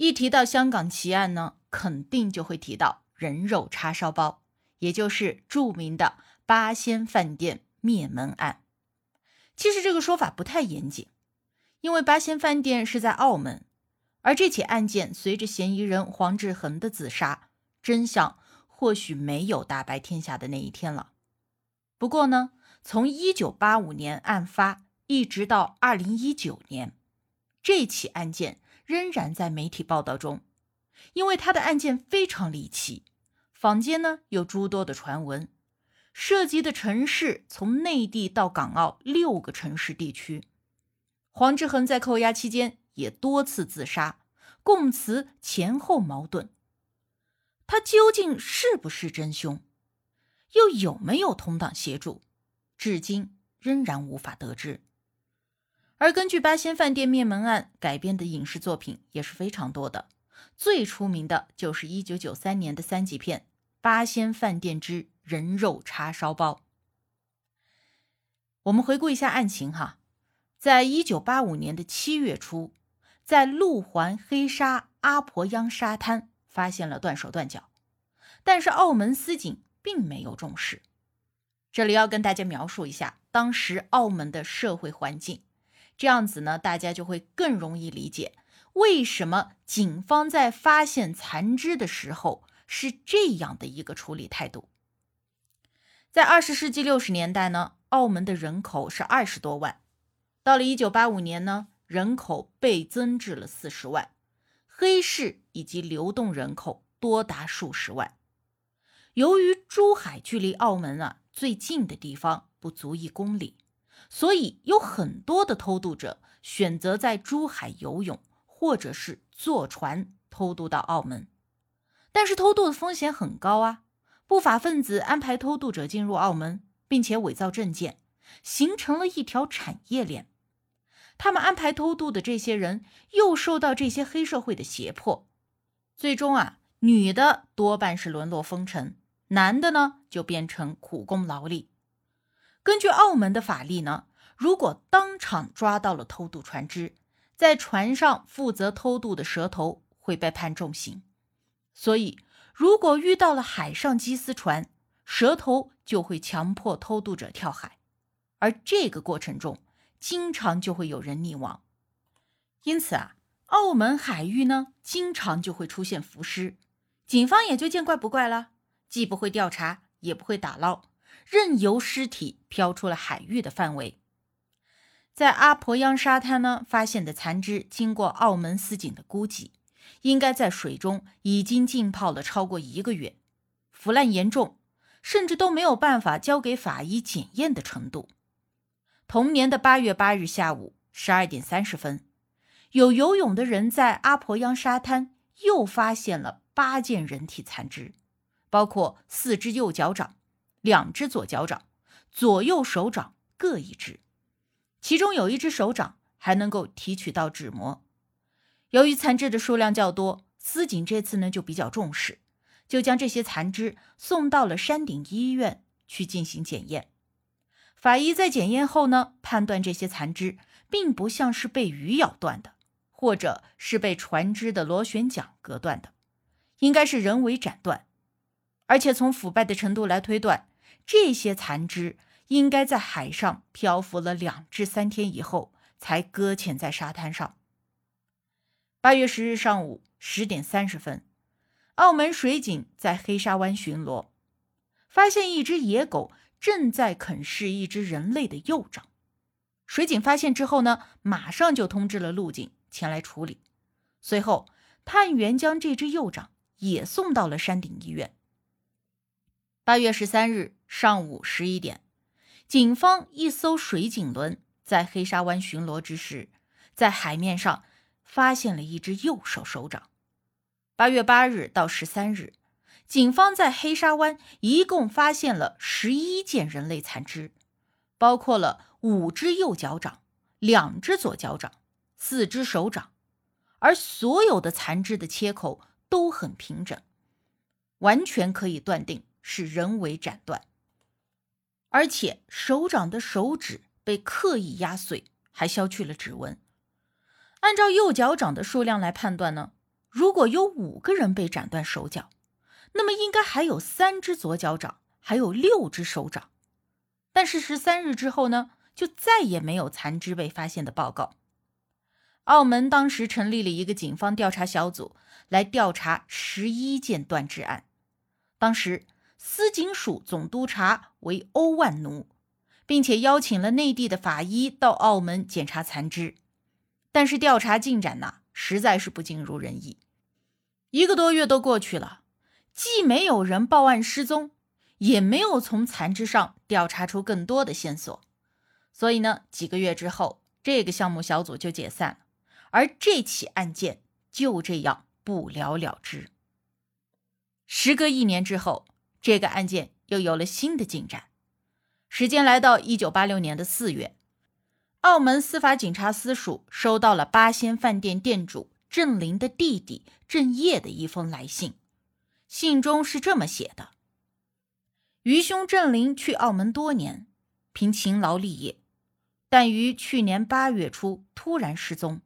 一提到香港奇案呢，肯定就会提到人肉叉烧包，也就是著名的八仙饭店灭门案。其实这个说法不太严谨，因为八仙饭店是在澳门，而这起案件随着嫌疑人黄志恒的自杀，真相或许没有大白天下的那一天了。不过呢，从一九八五年案发一直到二零一九年，这起案件。仍然在媒体报道中，因为他的案件非常离奇，坊间呢有诸多的传闻，涉及的城市从内地到港澳六个城市地区。黄志恒在扣押期间也多次自杀，供词前后矛盾。他究竟是不是真凶，又有没有同党协助，至今仍然无法得知。而根据八仙饭店灭门案改编的影视作品也是非常多的，最出名的就是一九九三年的三级片《八仙饭店之人肉叉烧包》。我们回顾一下案情哈，在一九八五年的七月初，在路环黑沙阿婆央沙滩发现了断手断脚，但是澳门司警并没有重视。这里要跟大家描述一下当时澳门的社会环境。这样子呢，大家就会更容易理解为什么警方在发现残肢的时候是这样的一个处理态度。在二十世纪六十年代呢，澳门的人口是二十多万，到了一九八五年呢，人口倍增至了四十万，黑市以及流动人口多达数十万。由于珠海距离澳门啊最近的地方不足一公里。所以有很多的偷渡者选择在珠海游泳，或者是坐船偷渡到澳门。但是偷渡的风险很高啊！不法分子安排偷渡者进入澳门，并且伪造证件，形成了一条产业链。他们安排偷渡的这些人又受到这些黑社会的胁迫，最终啊，女的多半是沦落风尘，男的呢就变成苦工劳力。根据澳门的法律呢，如果当场抓到了偷渡船只，在船上负责偷渡的蛇头会被判重刑。所以，如果遇到了海上缉私船，蛇头就会强迫偷渡者跳海，而这个过程中经常就会有人溺亡。因此啊，澳门海域呢经常就会出现浮尸，警方也就见怪不怪了，既不会调查，也不会打捞。任由尸体飘出了海域的范围，在阿婆央沙滩呢发现的残肢，经过澳门司警的估计，应该在水中已经浸泡了超过一个月，腐烂严重，甚至都没有办法交给法医检验的程度。同年的八月八日下午十二点三十分，有游泳的人在阿婆央沙滩又发现了八件人体残肢，包括四只右脚掌。两只左脚掌，左右手掌各一只，其中有一只手掌还能够提取到指模。由于残肢的数量较多，司警这次呢就比较重视，就将这些残肢送到了山顶医院去进行检验。法医在检验后呢，判断这些残肢并不像是被鱼咬断的，或者是被船只的螺旋桨割断的，应该是人为斩断，而且从腐败的程度来推断。这些残肢应该在海上漂浮了两至三天以后才搁浅在沙滩上。八月十日上午十点三十分，澳门水警在黑沙湾巡逻，发现一只野狗正在啃食一只人类的右掌。水警发现之后呢，马上就通知了陆警前来处理。随后，探员将这只右掌也送到了山顶医院。八月十三日上午十一点，警方一艘水警轮在黑沙湾巡逻之时，在海面上发现了一只右手手掌。八月八日到十三日，警方在黑沙湾一共发现了十一件人类残肢，包括了五只右脚掌、两只左脚掌、四只手掌，而所有的残肢的切口都很平整，完全可以断定是人为斩断。而且手掌的手指被刻意压碎，还削去了指纹。按照右脚掌的数量来判断呢？如果有五个人被斩断手脚，那么应该还有三只左脚掌，还有六只手掌。但是十三日之后呢，就再也没有残肢被发现的报告。澳门当时成立了一个警方调查小组来调查十一件断肢案。当时司警署总督察为欧万奴，并且邀请了内地的法医到澳门检查残肢。但是调查进展呢？实在是不尽如人意，一个多月都过去了，既没有人报案失踪，也没有从残肢上调查出更多的线索，所以呢，几个月之后，这个项目小组就解散了，而这起案件就这样不了了之。时隔一年之后，这个案件又有了新的进展，时间来到一九八六年的四月。澳门司法警察司署收到了八仙饭店店主郑林的弟弟郑业的一封来信，信中是这么写的：“余兄郑林去澳门多年，凭勤劳立业，但于去年八月初突然失踪。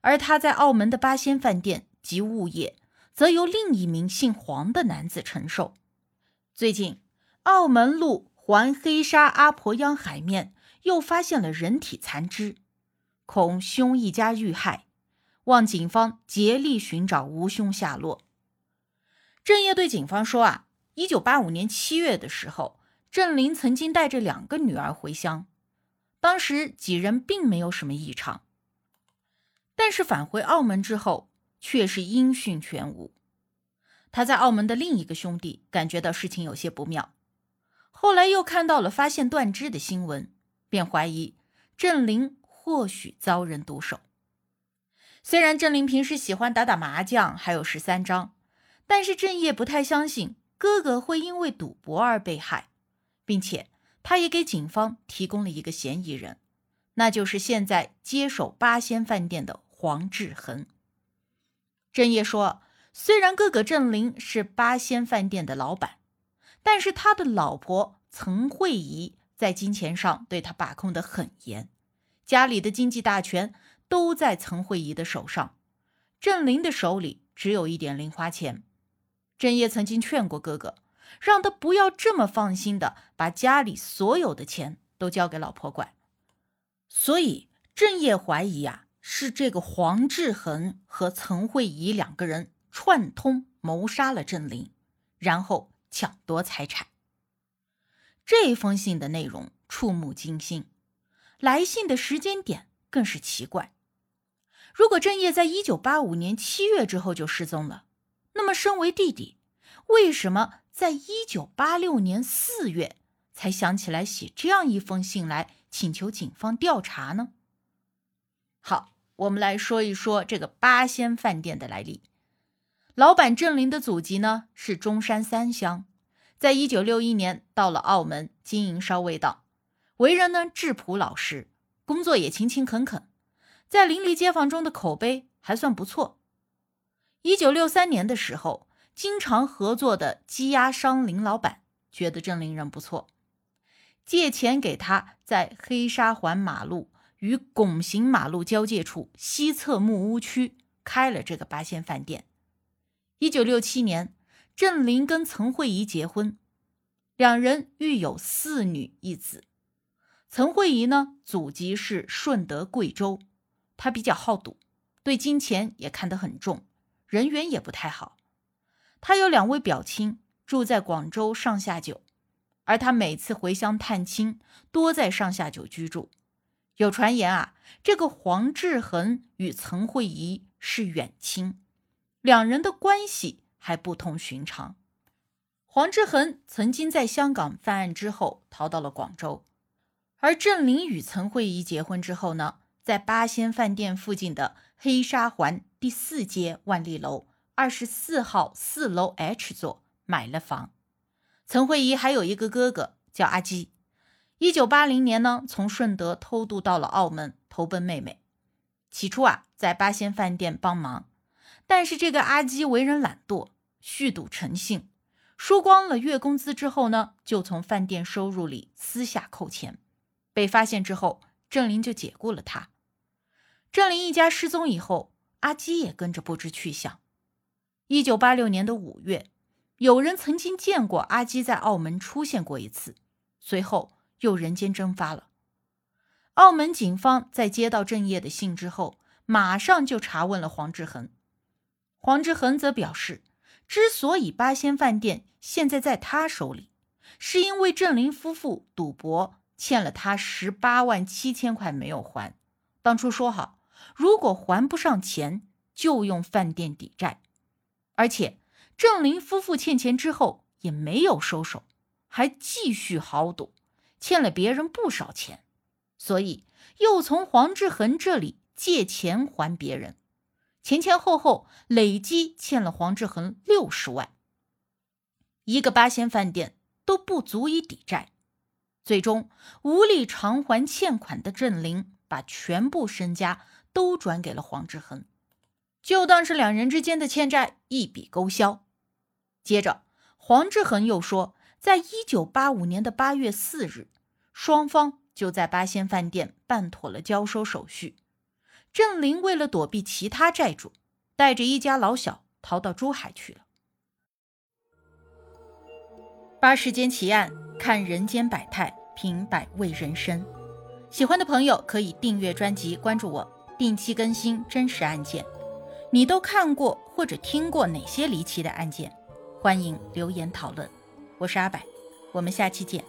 而他在澳门的八仙饭店及物业，则由另一名姓黄的男子承受。最近，澳门路环黑沙阿婆央海面。”又发现了人体残肢，恐凶一家遇害，望警方竭力寻找无凶下落。郑业对警方说：“啊，一九八五年七月的时候，郑林曾经带着两个女儿回乡，当时几人并没有什么异常，但是返回澳门之后却是音讯全无。他在澳门的另一个兄弟感觉到事情有些不妙，后来又看到了发现断肢的新闻。”便怀疑郑林或许遭人毒手。虽然郑林平时喜欢打打麻将，还有十三张，但是郑业不太相信哥哥会因为赌博而被害，并且他也给警方提供了一个嫌疑人，那就是现在接手八仙饭店的黄志恒。郑业说，虽然哥哥郑林是八仙饭店的老板，但是他的老婆曾慧仪。在金钱上对他把控的很严，家里的经济大权都在曾慧仪的手上，郑林的手里只有一点零花钱。郑业曾经劝过哥哥，让他不要这么放心的把家里所有的钱都交给老婆管。所以郑业怀疑啊，是这个黄志恒和曾慧仪两个人串通谋杀了郑林，然后抢夺财产。这封信的内容触目惊心，来信的时间点更是奇怪。如果郑业在一九八五年七月之后就失踪了，那么身为弟弟，为什么在一九八六年四月才想起来写这样一封信来请求警方调查呢？好，我们来说一说这个八仙饭店的来历。老板郑林的祖籍呢是中山三乡。在一九六一年到了澳门经营烧味道，为人呢质朴老实，工作也勤勤恳恳，在邻里街坊中的口碑还算不错。一九六三年的时候，经常合作的鸡鸭商林老板觉得郑林人不错，借钱给他在黑沙环马路与拱形马路交界处西侧木屋区开了这个八仙饭店。一九六七年。郑林跟岑慧仪结婚，两人育有四女一子。岑慧仪呢，祖籍是顺德贵州，她比较好赌，对金钱也看得很重，人缘也不太好。她有两位表亲住在广州上下九，而她每次回乡探亲，多在上下九居住。有传言啊，这个黄志恒与岑慧仪是远亲，两人的关系。还不同寻常。黄志恒曾经在香港犯案之后逃到了广州，而郑林与岑慧仪结婚之后呢，在八仙饭店附近的黑沙环第四街万利楼二十四号四楼 H 座买了房。岑慧仪还有一个哥哥叫阿基，一九八零年呢，从顺德偷渡到了澳门投奔妹妹。起初啊，在八仙饭店帮忙，但是这个阿基为人懒惰，酗赌成性。输光了月工资之后呢，就从饭店收入里私下扣钱。被发现之后，郑林就解雇了他。郑林一家失踪以后，阿基也跟着不知去向。一九八六年的五月，有人曾经见过阿基在澳门出现过一次，随后又人间蒸发了。澳门警方在接到郑业的信之后，马上就查问了黄志恒。黄志恒则表示。之所以八仙饭店现在在他手里，是因为郑林夫妇赌博欠了他十八万七千块没有还。当初说好，如果还不上钱，就用饭店抵债。而且郑林夫妇欠钱之后也没有收手，还继续豪赌，欠了别人不少钱，所以又从黄志恒这里借钱还别人。前前后后累计欠了黄志恒六十万，一个八仙饭店都不足以抵债，最终无力偿还欠款的郑林把全部身家都转给了黄志恒，就当是两人之间的欠债一笔勾销。接着，黄志恒又说，在一九八五年的八月四日，双方就在八仙饭店办妥了交收手续。郑林为了躲避其他债主，带着一家老小逃到珠海去了。八世间奇案，看人间百态，品百味人生。喜欢的朋友可以订阅专辑，关注我，定期更新真实案件。你都看过或者听过哪些离奇的案件？欢迎留言讨论。我是阿柏，我们下期见。